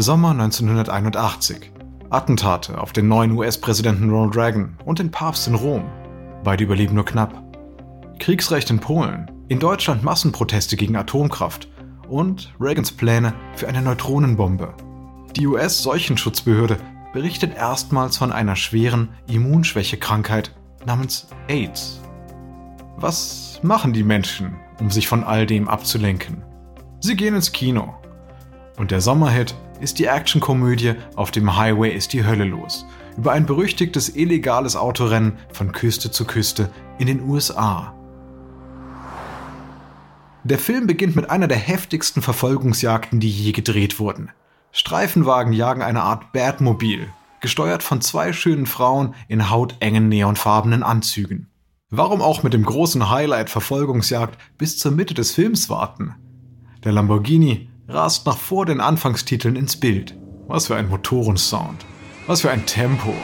Sommer 1981. Attentate auf den neuen US-Präsidenten Ronald Reagan und den Papst in Rom. Beide überleben nur knapp. Kriegsrecht in Polen. In Deutschland Massenproteste gegen Atomkraft. Und Reagans Pläne für eine Neutronenbombe. Die US-Seuchenschutzbehörde berichtet erstmals von einer schweren Immunschwächekrankheit namens AIDS. Was machen die Menschen, um sich von all dem abzulenken? Sie gehen ins Kino. Und der Sommerhit ist die Actionkomödie Auf dem Highway ist die Hölle los, über ein berüchtigtes illegales Autorennen von Küste zu Küste in den USA. Der Film beginnt mit einer der heftigsten Verfolgungsjagden, die je gedreht wurden. Streifenwagen jagen eine Art Batmobil, gesteuert von zwei schönen Frauen in hautengen neonfarbenen Anzügen. Warum auch mit dem großen Highlight Verfolgungsjagd bis zur Mitte des Films warten? Der Lamborghini rast nach vor den Anfangstiteln ins Bild. Was für ein Motorensound. Was für ein Tempo.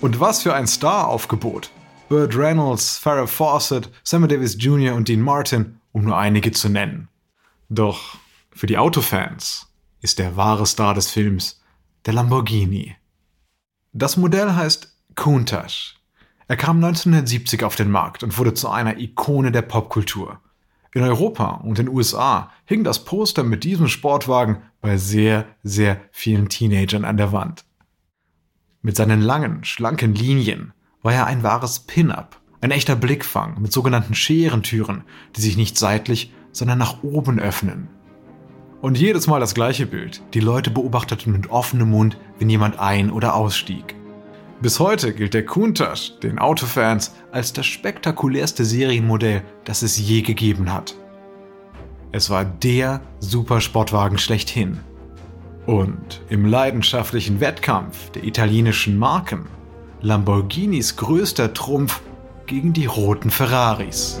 Und was für ein Star-Aufgebot. Burt Reynolds, Farrah Fawcett, Samuel Davis Jr. und Dean Martin, um nur einige zu nennen. Doch für die Autofans ist der wahre Star des Films der Lamborghini. Das Modell heißt Countach. Er kam 1970 auf den Markt und wurde zu einer Ikone der Popkultur. In Europa und den USA hing das Poster mit diesem Sportwagen bei sehr, sehr vielen Teenagern an der Wand. Mit seinen langen, schlanken Linien war er ein wahres Pin-up, ein echter Blickfang mit sogenannten Scherentüren, die sich nicht seitlich, sondern nach oben öffnen. Und jedes Mal das gleiche Bild. Die Leute beobachteten mit offenem Mund, wenn jemand ein- oder ausstieg. Bis heute gilt der Countach den Autofans als das spektakulärste Serienmodell, das es je gegeben hat. Es war der Supersportwagen schlechthin. Und im leidenschaftlichen Wettkampf der italienischen Marken Lamborghinis größter Trumpf gegen die roten Ferraris.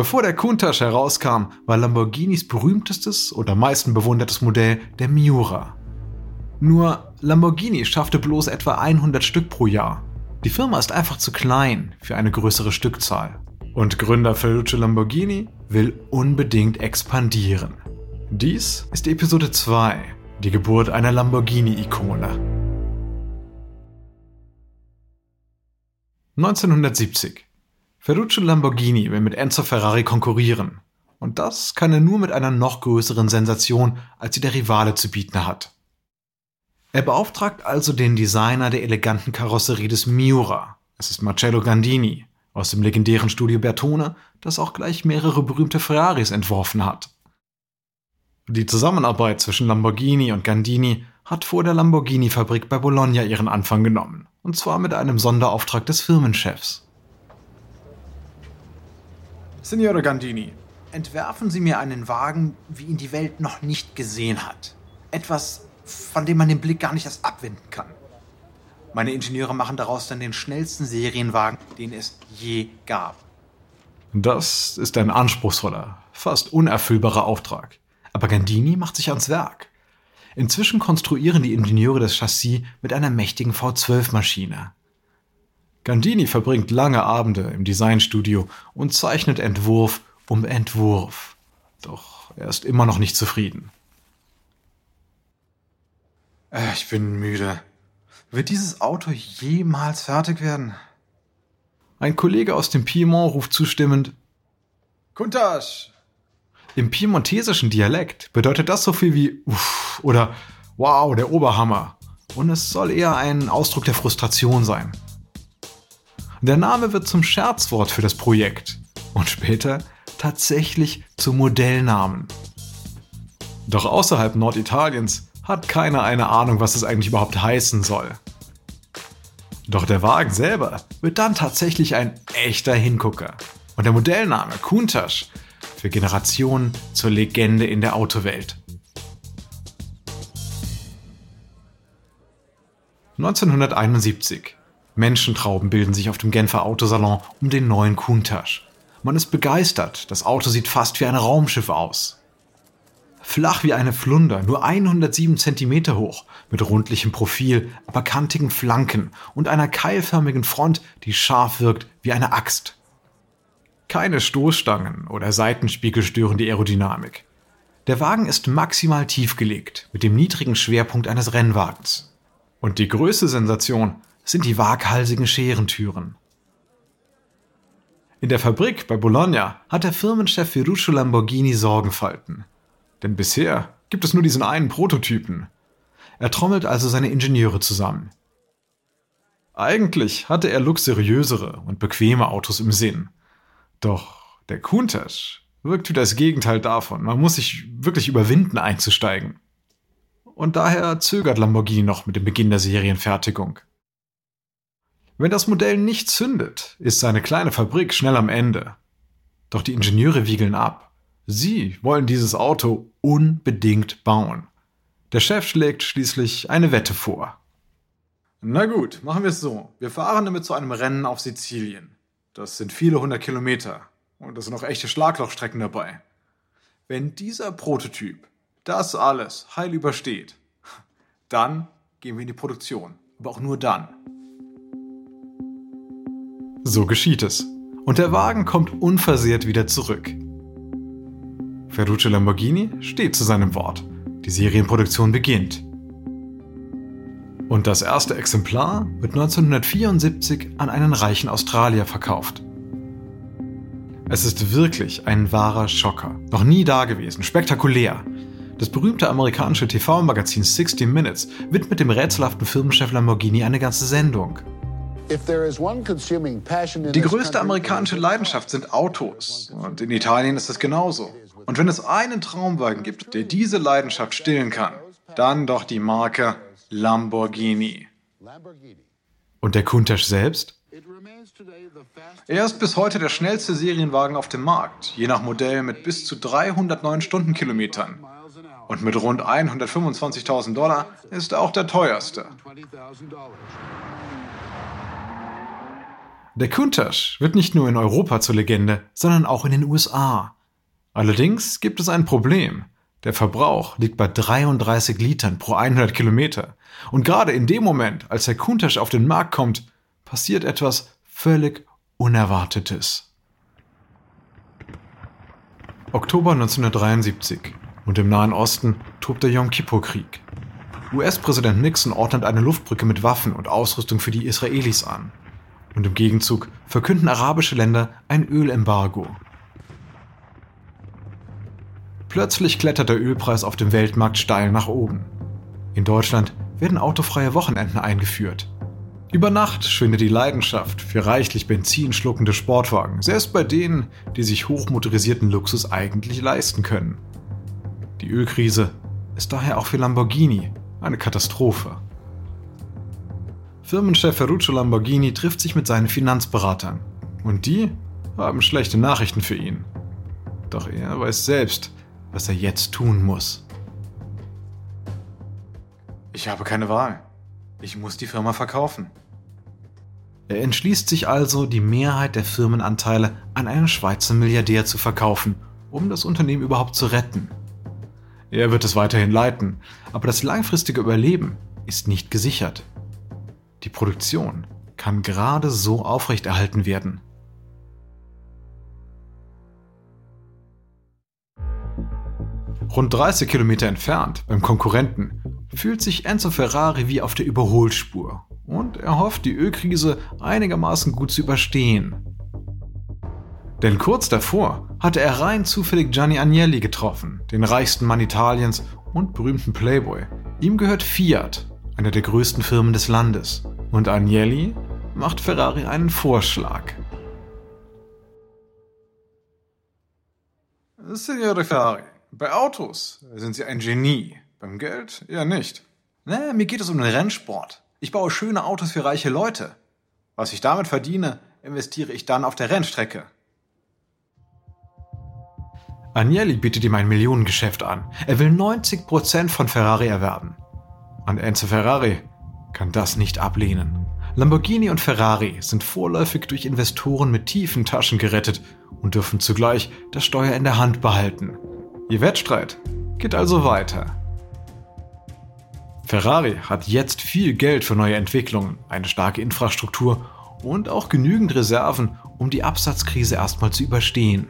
Bevor der Countach herauskam, war Lamborghinis berühmtestes oder meisten bewundertes Modell der Miura. Nur Lamborghini schaffte bloß etwa 100 Stück pro Jahr. Die Firma ist einfach zu klein für eine größere Stückzahl. Und Gründer Ferruccio Lamborghini will unbedingt expandieren. Dies ist Episode 2, die Geburt einer Lamborghini-Ikone. 1970 Ferruccio Lamborghini will mit Enzo Ferrari konkurrieren. Und das kann er nur mit einer noch größeren Sensation, als sie der Rivale zu bieten hat. Er beauftragt also den Designer der eleganten Karosserie des Miura. Es ist Marcello Gandini aus dem legendären Studio Bertone, das auch gleich mehrere berühmte Ferraris entworfen hat. Die Zusammenarbeit zwischen Lamborghini und Gandini hat vor der Lamborghini-Fabrik bei Bologna ihren Anfang genommen, und zwar mit einem Sonderauftrag des Firmenchefs. Signore Gandini, entwerfen Sie mir einen Wagen, wie ihn die Welt noch nicht gesehen hat. Etwas, von dem man den Blick gar nicht erst abwenden kann. Meine Ingenieure machen daraus dann den schnellsten Serienwagen, den es je gab. Das ist ein anspruchsvoller, fast unerfüllbarer Auftrag. Aber Gandini macht sich ans Werk. Inzwischen konstruieren die Ingenieure das Chassis mit einer mächtigen V12-Maschine. Gandini verbringt lange Abende im Designstudio und zeichnet Entwurf um Entwurf. Doch er ist immer noch nicht zufrieden. Äh, ich bin müde. Wird dieses Auto jemals fertig werden? Ein Kollege aus dem Piemont ruft zustimmend Kuntasch! Im piemontesischen Dialekt bedeutet das so viel wie Uff oder Wow, der Oberhammer. Und es soll eher ein Ausdruck der Frustration sein. Der Name wird zum Scherzwort für das Projekt und später tatsächlich zum Modellnamen. Doch außerhalb Norditaliens hat keiner eine Ahnung, was es eigentlich überhaupt heißen soll. Doch der Wagen selber wird dann tatsächlich ein echter Hingucker. Und der Modellname Countach für Generationen zur Legende in der Autowelt. 1971. Menschentrauben bilden sich auf dem Genfer Autosalon um den neuen Countach. Man ist begeistert, das Auto sieht fast wie ein Raumschiff aus. Flach wie eine Flunder, nur 107 cm hoch, mit rundlichem Profil, aber kantigen Flanken und einer keilförmigen Front, die scharf wirkt wie eine Axt. Keine Stoßstangen oder Seitenspiegel stören die Aerodynamik. Der Wagen ist maximal tief gelegt, mit dem niedrigen Schwerpunkt eines Rennwagens. Und die größte Sensation sind die waghalsigen Scherentüren. In der Fabrik bei Bologna hat der Firmenchef Ferruccio Lamborghini Sorgenfalten. Denn bisher gibt es nur diesen einen Prototypen. Er trommelt also seine Ingenieure zusammen. Eigentlich hatte er luxuriösere und bequeme Autos im Sinn. Doch der Countach wirkt wie das Gegenteil davon. Man muss sich wirklich überwinden, einzusteigen. Und daher zögert Lamborghini noch mit dem Beginn der Serienfertigung. Wenn das Modell nicht zündet, ist seine kleine Fabrik schnell am Ende. Doch die Ingenieure wiegeln ab. Sie wollen dieses Auto unbedingt bauen. Der Chef schlägt schließlich eine Wette vor. Na gut, machen wir es so. Wir fahren damit zu einem Rennen auf Sizilien. Das sind viele hundert Kilometer. Und da sind auch echte Schlaglochstrecken dabei. Wenn dieser Prototyp das alles heil übersteht, dann gehen wir in die Produktion. Aber auch nur dann. So geschieht es. Und der Wagen kommt unversehrt wieder zurück. Ferruccio Lamborghini steht zu seinem Wort. Die Serienproduktion beginnt. Und das erste Exemplar wird 1974 an einen reichen Australier verkauft. Es ist wirklich ein wahrer Schocker. Noch nie dagewesen, spektakulär. Das berühmte amerikanische TV-Magazin 60 Minutes widmet dem rätselhaften Firmenchef Lamborghini eine ganze Sendung. Die größte amerikanische Leidenschaft sind Autos. Und in Italien ist es genauso. Und wenn es einen Traumwagen gibt, der diese Leidenschaft stillen kann, dann doch die Marke Lamborghini. Und der Countach selbst? Er ist bis heute der schnellste Serienwagen auf dem Markt, je nach Modell mit bis zu 309 Stundenkilometern. Und mit rund 125.000 Dollar ist er auch der teuerste. Der Countach wird nicht nur in Europa zur Legende, sondern auch in den USA. Allerdings gibt es ein Problem. Der Verbrauch liegt bei 33 Litern pro 100 Kilometer. Und gerade in dem Moment, als der Countach auf den Markt kommt, passiert etwas völlig Unerwartetes. Oktober 1973 und im Nahen Osten tobt der Yom Kippur-Krieg. US-Präsident Nixon ordnet eine Luftbrücke mit Waffen und Ausrüstung für die Israelis an. Und im Gegenzug verkünden arabische Länder ein Ölembargo. Plötzlich klettert der Ölpreis auf dem Weltmarkt steil nach oben. In Deutschland werden autofreie Wochenenden eingeführt. Über Nacht schwindet die Leidenschaft für reichlich Benzin schluckende Sportwagen, selbst bei denen, die sich hochmotorisierten Luxus eigentlich leisten können. Die Ölkrise ist daher auch für Lamborghini eine Katastrophe. Firmenchef Ferruccio Lamborghini trifft sich mit seinen Finanzberatern. Und die haben schlechte Nachrichten für ihn. Doch er weiß selbst, was er jetzt tun muss. Ich habe keine Wahl. Ich muss die Firma verkaufen. Er entschließt sich also, die Mehrheit der Firmenanteile an einen Schweizer Milliardär zu verkaufen, um das Unternehmen überhaupt zu retten. Er wird es weiterhin leiten, aber das langfristige Überleben ist nicht gesichert. Die Produktion kann gerade so aufrechterhalten werden. Rund 30 Kilometer entfernt, beim Konkurrenten, fühlt sich Enzo Ferrari wie auf der Überholspur und er hofft, die Ölkrise einigermaßen gut zu überstehen. Denn kurz davor hatte er rein zufällig Gianni Agnelli getroffen, den reichsten Mann Italiens und berühmten Playboy. Ihm gehört Fiat, einer der größten Firmen des Landes. Und Agnelli macht Ferrari einen Vorschlag. Signore Ferrari, Bei Autos sind Sie ein Genie. Beim Geld eher nicht. Ne, mir geht es um den Rennsport. Ich baue schöne Autos für reiche Leute. Was ich damit verdiene, investiere ich dann auf der Rennstrecke. Agnelli bietet ihm ein Millionengeschäft an. Er will 90% von Ferrari erwerben. Und Enzo Ferrari kann das nicht ablehnen. Lamborghini und Ferrari sind vorläufig durch Investoren mit tiefen Taschen gerettet und dürfen zugleich das Steuer in der Hand behalten. Ihr Wettstreit geht also weiter. Ferrari hat jetzt viel Geld für neue Entwicklungen, eine starke Infrastruktur und auch genügend Reserven, um die Absatzkrise erstmal zu überstehen.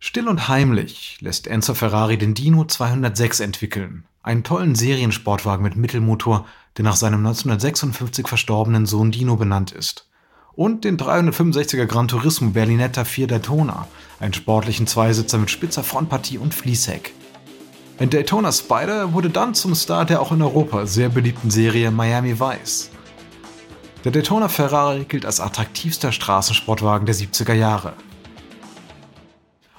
Still und heimlich lässt Enzo Ferrari den Dino 206 entwickeln, einen tollen Seriensportwagen mit Mittelmotor, der nach seinem 1956 verstorbenen Sohn Dino benannt ist. Und den 365er Gran Turismo Berlinetta 4 Daytona, einen sportlichen Zweisitzer mit spitzer Frontpartie und Fließheck. Ein Daytona Spider wurde dann zum Star der auch in Europa sehr beliebten Serie Miami Vice. Der Daytona Ferrari gilt als attraktivster Straßensportwagen der 70er Jahre.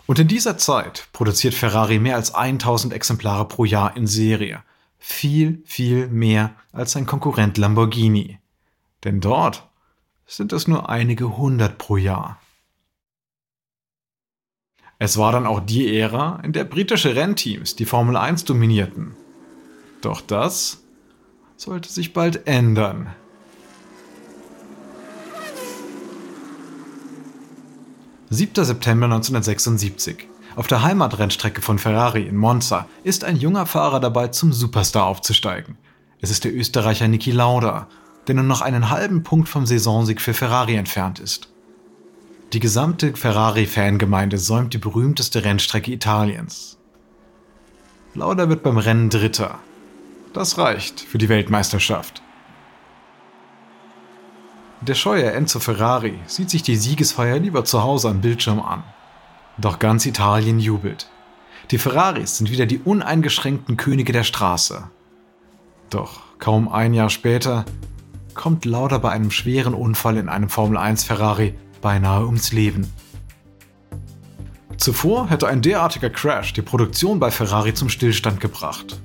Und in dieser Zeit produziert Ferrari mehr als 1000 Exemplare pro Jahr in Serie. Viel, viel mehr als sein Konkurrent Lamborghini. Denn dort sind es nur einige hundert pro Jahr. Es war dann auch die Ära, in der britische Rennteams die Formel 1 dominierten. Doch das sollte sich bald ändern. 7. September 1976. Auf der Heimatrennstrecke von Ferrari in Monza ist ein junger Fahrer dabei, zum Superstar aufzusteigen. Es ist der Österreicher Niki Lauda, der nur noch einen halben Punkt vom Saisonsieg für Ferrari entfernt ist. Die gesamte Ferrari-Fangemeinde säumt die berühmteste Rennstrecke Italiens. Lauda wird beim Rennen Dritter. Das reicht für die Weltmeisterschaft. Der scheue Enzo Ferrari sieht sich die Siegesfeier lieber zu Hause am Bildschirm an. Doch ganz Italien jubelt. Die Ferraris sind wieder die uneingeschränkten Könige der Straße. Doch kaum ein Jahr später kommt Lauda bei einem schweren Unfall in einem Formel 1 Ferrari beinahe ums Leben. Zuvor hätte ein derartiger Crash die Produktion bei Ferrari zum Stillstand gebracht.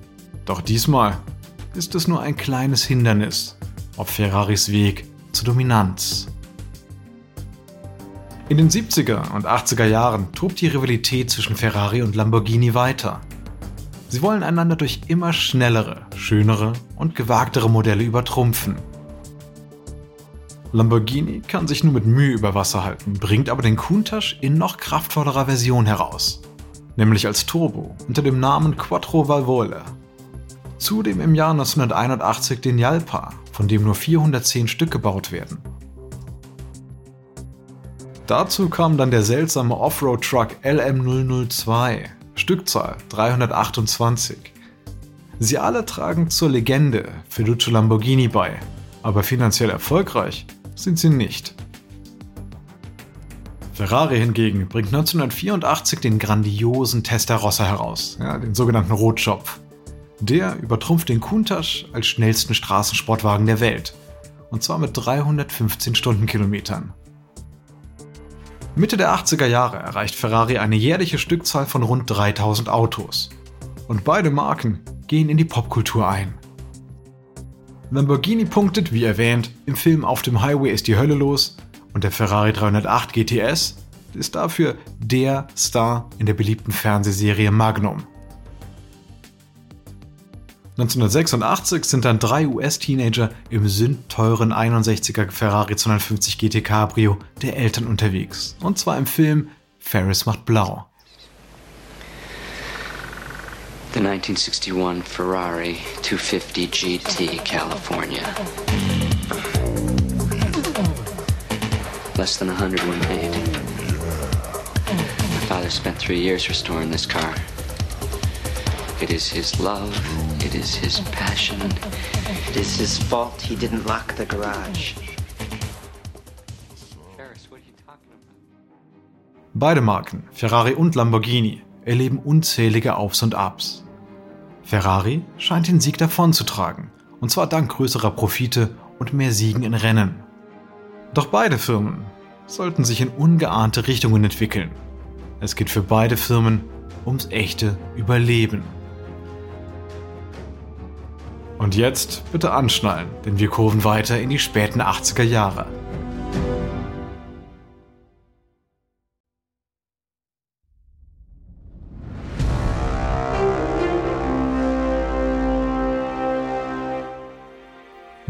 Doch diesmal ist es nur ein kleines Hindernis auf Ferraris Weg zur Dominanz. In den 70er und 80er Jahren tobt die Rivalität zwischen Ferrari und Lamborghini weiter. Sie wollen einander durch immer schnellere, schönere und gewagtere Modelle übertrumpfen. Lamborghini kann sich nur mit Mühe über Wasser halten, bringt aber den Countach in noch kraftvollerer Version heraus, nämlich als Turbo unter dem Namen Quattro Valvole. Zudem im Jahr 1981 den Jalpa, von dem nur 410 Stück gebaut werden. Dazu kam dann der seltsame Offroad-Truck LM002, Stückzahl 328. Sie alle tragen zur Legende Ferruccio Lamborghini bei, aber finanziell erfolgreich sind sie nicht. Ferrari hingegen bringt 1984 den grandiosen Testarossa heraus, ja, den sogenannten Rotschopf. Der übertrumpft den Countach als schnellsten Straßensportwagen der Welt. Und zwar mit 315 Stundenkilometern. Mitte der 80er Jahre erreicht Ferrari eine jährliche Stückzahl von rund 3000 Autos. Und beide Marken gehen in die Popkultur ein. Lamborghini punktet, wie erwähnt, im Film Auf dem Highway ist die Hölle los und der Ferrari 308 GTS ist dafür der Star in der beliebten Fernsehserie Magnum. 1986 sind dann drei US-Teenager im sündteuren 61er Ferrari 250 GT Cabrio der Eltern unterwegs. Und zwar im Film Ferris macht blau. The 1961 Ferrari 250 GT California. Less than 100 were made. My father spent three years restoring this car. It is his love. It is his passion. It is his fault he didn't lock the garage. Beide Marken, Ferrari und Lamborghini, erleben unzählige Aufs und Abs. Ferrari scheint den Sieg davonzutragen, und zwar dank größerer Profite und mehr Siegen in Rennen. Doch beide Firmen sollten sich in ungeahnte Richtungen entwickeln. Es geht für beide Firmen ums echte Überleben. Und jetzt bitte anschnallen, denn wir kurven weiter in die späten 80er Jahre.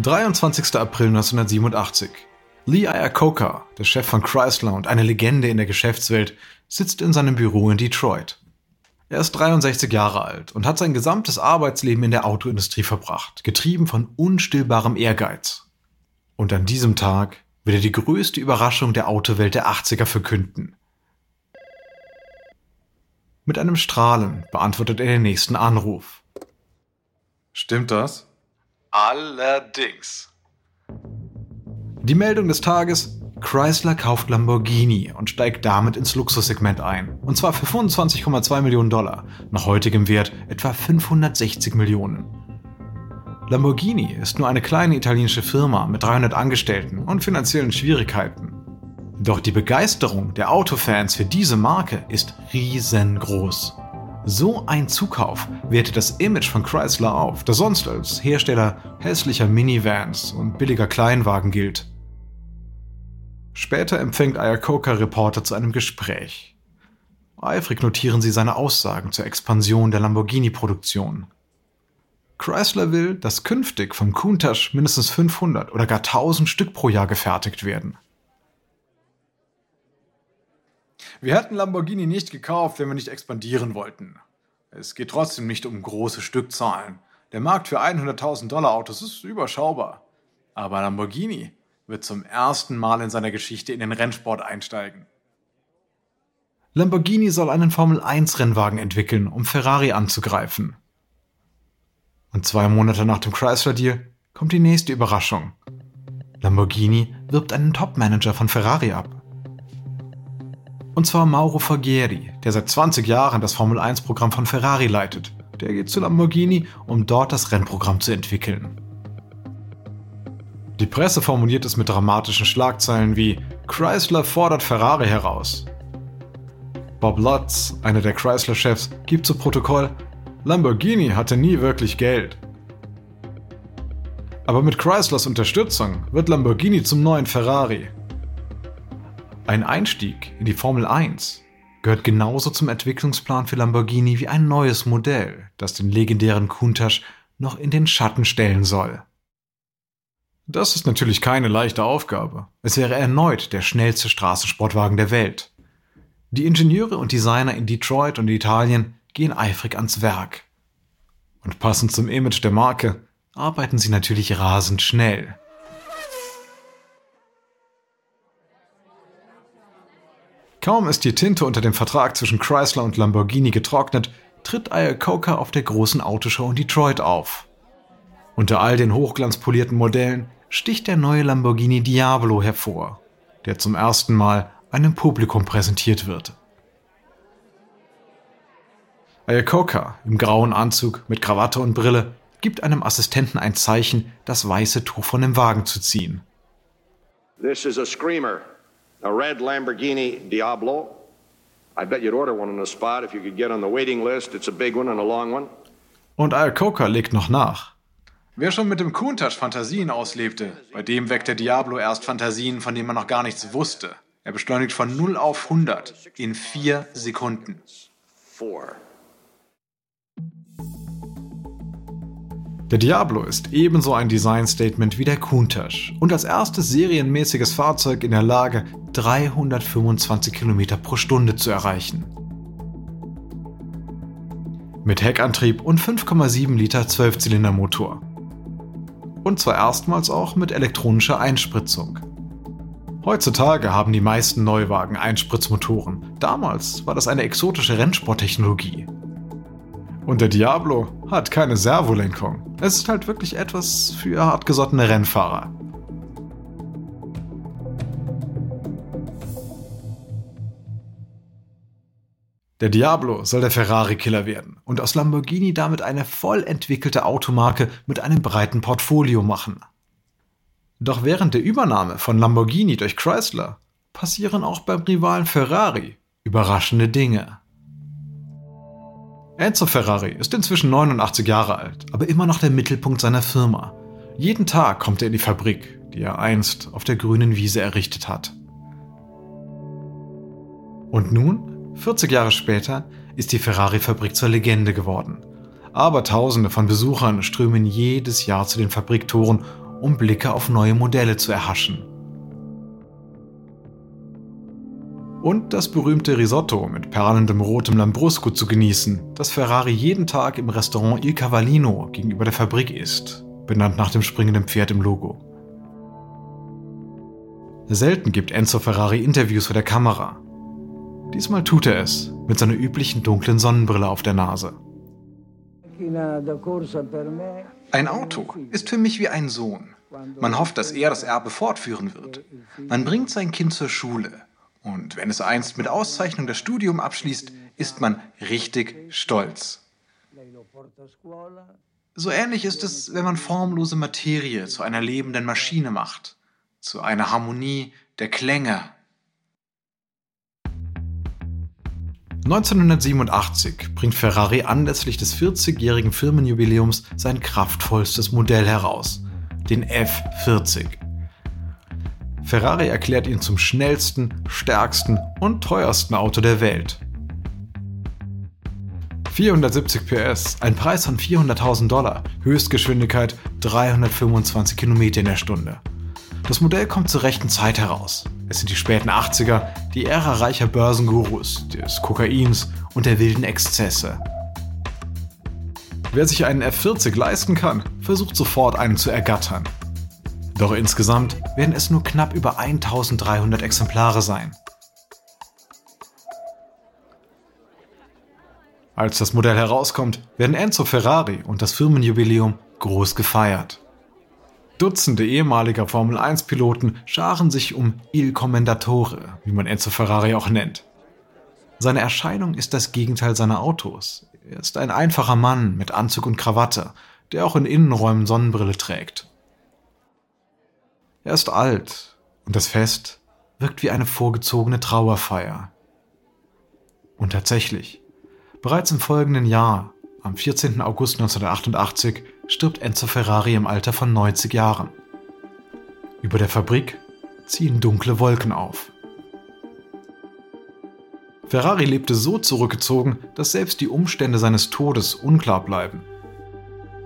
»23. April 1987. Lee Iacocca, der Chef von Chrysler und eine Legende in der Geschäftswelt, sitzt in seinem Büro in Detroit. Er ist 63 Jahre alt und hat sein gesamtes Arbeitsleben in der Autoindustrie verbracht, getrieben von unstillbarem Ehrgeiz. Und an diesem Tag wird er die größte Überraschung der Autowelt der 80er verkünden. Mit einem Strahlen beantwortet er den nächsten Anruf. Stimmt das? Allerdings. Die Meldung des Tages, Chrysler kauft Lamborghini und steigt damit ins Luxussegment ein. Und zwar für 25,2 Millionen Dollar, nach heutigem Wert etwa 560 Millionen. Lamborghini ist nur eine kleine italienische Firma mit 300 Angestellten und finanziellen Schwierigkeiten. Doch die Begeisterung der Autofans für diese Marke ist riesengroß. So ein Zukauf wertet das Image von Chrysler auf, das sonst als Hersteller hässlicher Minivans und billiger Kleinwagen gilt. Später empfängt Iacocca Reporter zu einem Gespräch. Eifrig notieren sie seine Aussagen zur Expansion der Lamborghini-Produktion. Chrysler will, dass künftig vom Countach mindestens 500 oder gar 1000 Stück pro Jahr gefertigt werden. Wir hätten Lamborghini nicht gekauft, wenn wir nicht expandieren wollten. Es geht trotzdem nicht um große Stückzahlen. Der Markt für 100.000 Dollar Autos ist überschaubar. Aber Lamborghini wird zum ersten Mal in seiner Geschichte in den Rennsport einsteigen. Lamborghini soll einen Formel-1-Rennwagen entwickeln, um Ferrari anzugreifen. Und zwei Monate nach dem Chrysler-Deal kommt die nächste Überraschung. Lamborghini wirbt einen Topmanager von Ferrari ab. Und zwar Mauro Faghieri, der seit 20 Jahren das Formel-1-Programm von Ferrari leitet. Der geht zu Lamborghini, um dort das Rennprogramm zu entwickeln. Die Presse formuliert es mit dramatischen Schlagzeilen wie Chrysler fordert Ferrari heraus. Bob Lutz, einer der Chrysler-Chefs, gibt zu Protokoll, Lamborghini hatte nie wirklich Geld. Aber mit Chryslers Unterstützung wird Lamborghini zum neuen Ferrari. Ein Einstieg in die Formel 1 gehört genauso zum Entwicklungsplan für Lamborghini wie ein neues Modell, das den legendären Countach noch in den Schatten stellen soll. Das ist natürlich keine leichte Aufgabe. Es wäre erneut der schnellste Straßensportwagen der Welt. Die Ingenieure und Designer in Detroit und Italien gehen eifrig ans Werk. Und passend zum Image der Marke arbeiten sie natürlich rasend schnell. Kaum ist die Tinte unter dem Vertrag zwischen Chrysler und Lamborghini getrocknet, tritt Iacocca auf der großen Autoshow in Detroit auf. Unter all den hochglanzpolierten Modellen sticht der neue Lamborghini Diablo hervor, der zum ersten Mal einem Publikum präsentiert wird. Iacocca im grauen Anzug mit Krawatte und Brille gibt einem Assistenten ein Zeichen, das weiße Tuch von dem Wagen zu ziehen. This is a screamer, a red Lamborghini Diablo. I bet you'd order one on the spot if you could get on the waiting list. It's a big one and a long one. Und Iacocca legt noch nach. Wer schon mit dem Countach Fantasien auslebte, bei dem weckt der Diablo erst Fantasien, von denen man noch gar nichts wusste. Er beschleunigt von 0 auf 100 in 4 Sekunden. Der Diablo ist ebenso ein Design-Statement wie der Countach und als erstes serienmäßiges Fahrzeug in der Lage, 325 km pro Stunde zu erreichen. Mit Heckantrieb und 5,7 Liter Zwölfzylindermotor und zwar erstmals auch mit elektronischer Einspritzung. Heutzutage haben die meisten Neuwagen Einspritzmotoren. Damals war das eine exotische Rennsporttechnologie. Und der Diablo hat keine Servolenkung. Es ist halt wirklich etwas für hartgesottene Rennfahrer. Der Diablo soll der Ferrari-Killer werden und aus Lamborghini damit eine voll entwickelte Automarke mit einem breiten Portfolio machen. Doch während der Übernahme von Lamborghini durch Chrysler passieren auch beim Rivalen Ferrari überraschende Dinge. Enzo Ferrari ist inzwischen 89 Jahre alt, aber immer noch der Mittelpunkt seiner Firma. Jeden Tag kommt er in die Fabrik, die er einst auf der grünen Wiese errichtet hat. Und nun, 40 Jahre später, ist die Ferrari-Fabrik zur Legende geworden. Aber Tausende von Besuchern strömen jedes Jahr zu den Fabriktoren, um Blicke auf neue Modelle zu erhaschen. Und das berühmte Risotto mit perlendem rotem Lambrusco zu genießen, das Ferrari jeden Tag im Restaurant Il Cavallino gegenüber der Fabrik isst, benannt nach dem springenden Pferd im Logo. Selten gibt Enzo Ferrari Interviews vor der Kamera. Diesmal tut er es mit seiner üblichen dunklen Sonnenbrille auf der Nase. Ein Auto ist für mich wie ein Sohn. Man hofft, dass er das Erbe fortführen wird. Man bringt sein Kind zur Schule. Und wenn es einst mit Auszeichnung das Studium abschließt, ist man richtig stolz. So ähnlich ist es, wenn man formlose Materie zu einer lebenden Maschine macht, zu einer Harmonie der Klänge 1987 bringt Ferrari anlässlich des 40-jährigen Firmenjubiläums sein kraftvollstes Modell heraus, den F40. Ferrari erklärt ihn zum schnellsten, stärksten und teuersten Auto der Welt. 470 PS, ein Preis von 400.000 Dollar, Höchstgeschwindigkeit 325 km in der Stunde. Das Modell kommt zur rechten Zeit heraus. Es sind die späten 80er, die Ära reicher Börsengurus, des Kokains und der wilden Exzesse. Wer sich einen F40 leisten kann, versucht sofort einen zu ergattern. Doch insgesamt werden es nur knapp über 1300 Exemplare sein. Als das Modell herauskommt, werden Enzo Ferrari und das Firmenjubiläum groß gefeiert. Dutzende ehemaliger Formel-1-Piloten scharen sich um Il Commendatore, wie man Enzo Ferrari auch nennt. Seine Erscheinung ist das Gegenteil seiner Autos. Er ist ein einfacher Mann mit Anzug und Krawatte, der auch in Innenräumen Sonnenbrille trägt. Er ist alt und das Fest wirkt wie eine vorgezogene Trauerfeier. Und tatsächlich, bereits im folgenden Jahr, am 14. August 1988, stirbt Enzo Ferrari im Alter von 90 Jahren. Über der Fabrik ziehen dunkle Wolken auf. Ferrari lebte so zurückgezogen, dass selbst die Umstände seines Todes unklar bleiben.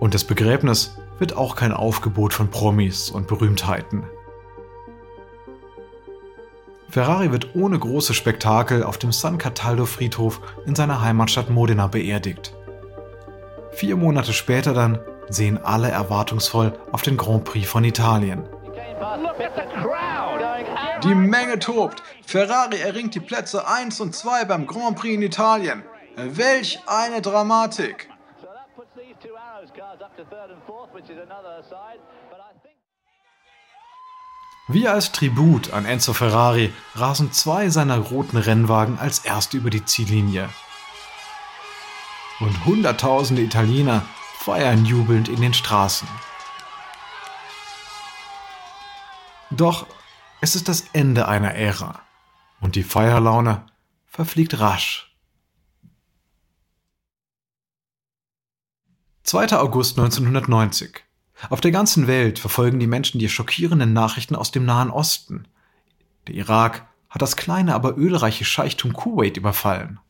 Und das Begräbnis wird auch kein Aufgebot von Promis und Berühmtheiten. Ferrari wird ohne große Spektakel auf dem San Cataldo Friedhof in seiner Heimatstadt Modena beerdigt. Vier Monate später dann sehen alle erwartungsvoll auf den Grand Prix von Italien. Die Menge tobt. Ferrari erringt die Plätze 1 und 2 beim Grand Prix in Italien. Welch eine Dramatik! Wie als Tribut an Enzo Ferrari rasen zwei seiner roten Rennwagen als erste über die Ziellinie. Und Hunderttausende Italiener feiern jubelnd in den Straßen. Doch es ist das Ende einer Ära und die Feierlaune verfliegt rasch. 2. August 1990. Auf der ganzen Welt verfolgen die Menschen die schockierenden Nachrichten aus dem Nahen Osten. Der Irak hat das kleine, aber ölreiche Scheichtum Kuwait überfallen.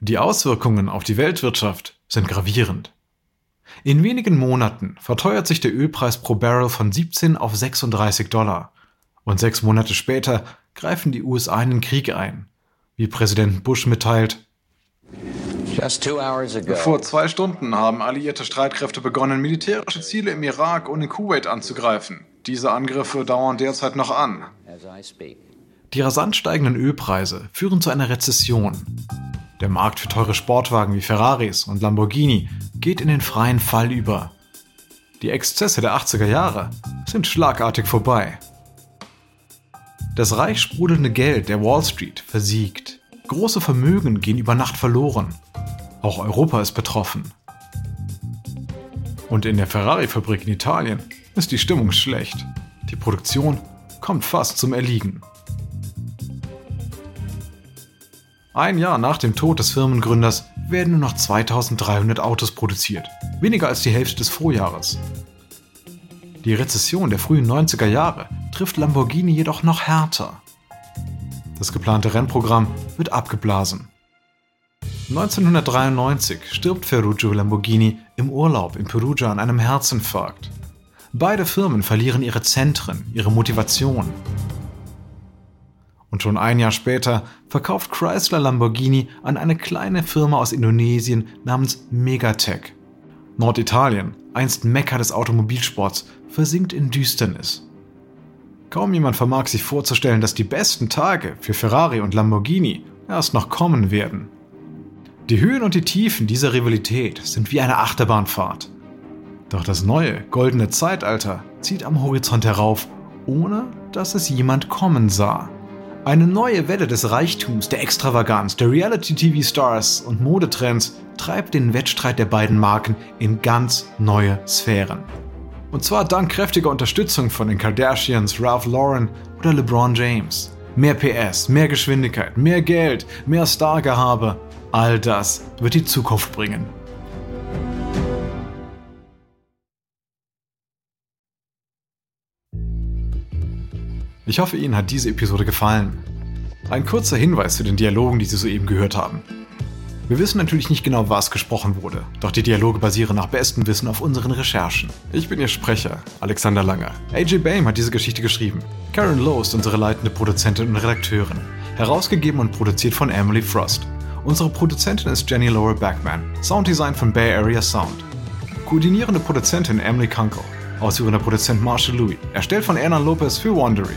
Die Auswirkungen auf die Weltwirtschaft sind gravierend. In wenigen Monaten verteuert sich der Ölpreis pro Barrel von 17 auf 36 Dollar. Und sechs Monate später greifen die USA in den Krieg ein. Wie Präsident Bush mitteilt, vor zwei Stunden haben alliierte Streitkräfte begonnen, militärische Ziele im Irak und in Kuwait anzugreifen. Diese Angriffe dauern derzeit noch an. Die rasant steigenden Ölpreise führen zu einer Rezession. Der Markt für teure Sportwagen wie Ferraris und Lamborghini geht in den freien Fall über. Die Exzesse der 80er Jahre sind schlagartig vorbei. Das reich sprudelnde Geld der Wall Street versiegt. Große Vermögen gehen über Nacht verloren. Auch Europa ist betroffen. Und in der Ferrari-Fabrik in Italien ist die Stimmung schlecht. Die Produktion kommt fast zum Erliegen. Ein Jahr nach dem Tod des Firmengründers werden nur noch 2300 Autos produziert, weniger als die Hälfte des Vorjahres. Die Rezession der frühen 90er Jahre trifft Lamborghini jedoch noch härter. Das geplante Rennprogramm wird abgeblasen. 1993 stirbt Ferruccio Lamborghini im Urlaub in Perugia an einem Herzinfarkt. Beide Firmen verlieren ihre Zentren, ihre Motivation. Und schon ein Jahr später verkauft Chrysler Lamborghini an eine kleine Firma aus Indonesien namens Megatech. Norditalien, einst Mekka des Automobilsports, versinkt in Düsternis. Kaum jemand vermag sich vorzustellen, dass die besten Tage für Ferrari und Lamborghini erst noch kommen werden. Die Höhen und die Tiefen dieser Rivalität sind wie eine Achterbahnfahrt. Doch das neue, goldene Zeitalter zieht am Horizont herauf, ohne dass es jemand kommen sah. Eine neue Welle des Reichtums, der Extravaganz, der Reality-TV-Stars und Modetrends treibt den Wettstreit der beiden Marken in ganz neue Sphären. Und zwar dank kräftiger Unterstützung von den Kardashians, Ralph Lauren oder LeBron James. Mehr PS, mehr Geschwindigkeit, mehr Geld, mehr Stargehabe All das wird die Zukunft bringen. Ich hoffe, Ihnen hat diese Episode gefallen. Ein kurzer Hinweis zu den Dialogen, die Sie soeben gehört haben. Wir wissen natürlich nicht genau, was gesprochen wurde, doch die Dialoge basieren nach bestem Wissen auf unseren Recherchen. Ich bin Ihr Sprecher, Alexander Langer. AJ Bame hat diese Geschichte geschrieben. Karen Lowe ist unsere leitende Produzentin und Redakteurin. Herausgegeben und produziert von Emily Frost. Unsere Produzentin ist Jenny Laura Backman. Sounddesign von Bay Area Sound. Koordinierende Produzentin Emily Kunkel. Ausführender Produzent Marshall Louis. Erstellt von Erna Lopez für Wandery.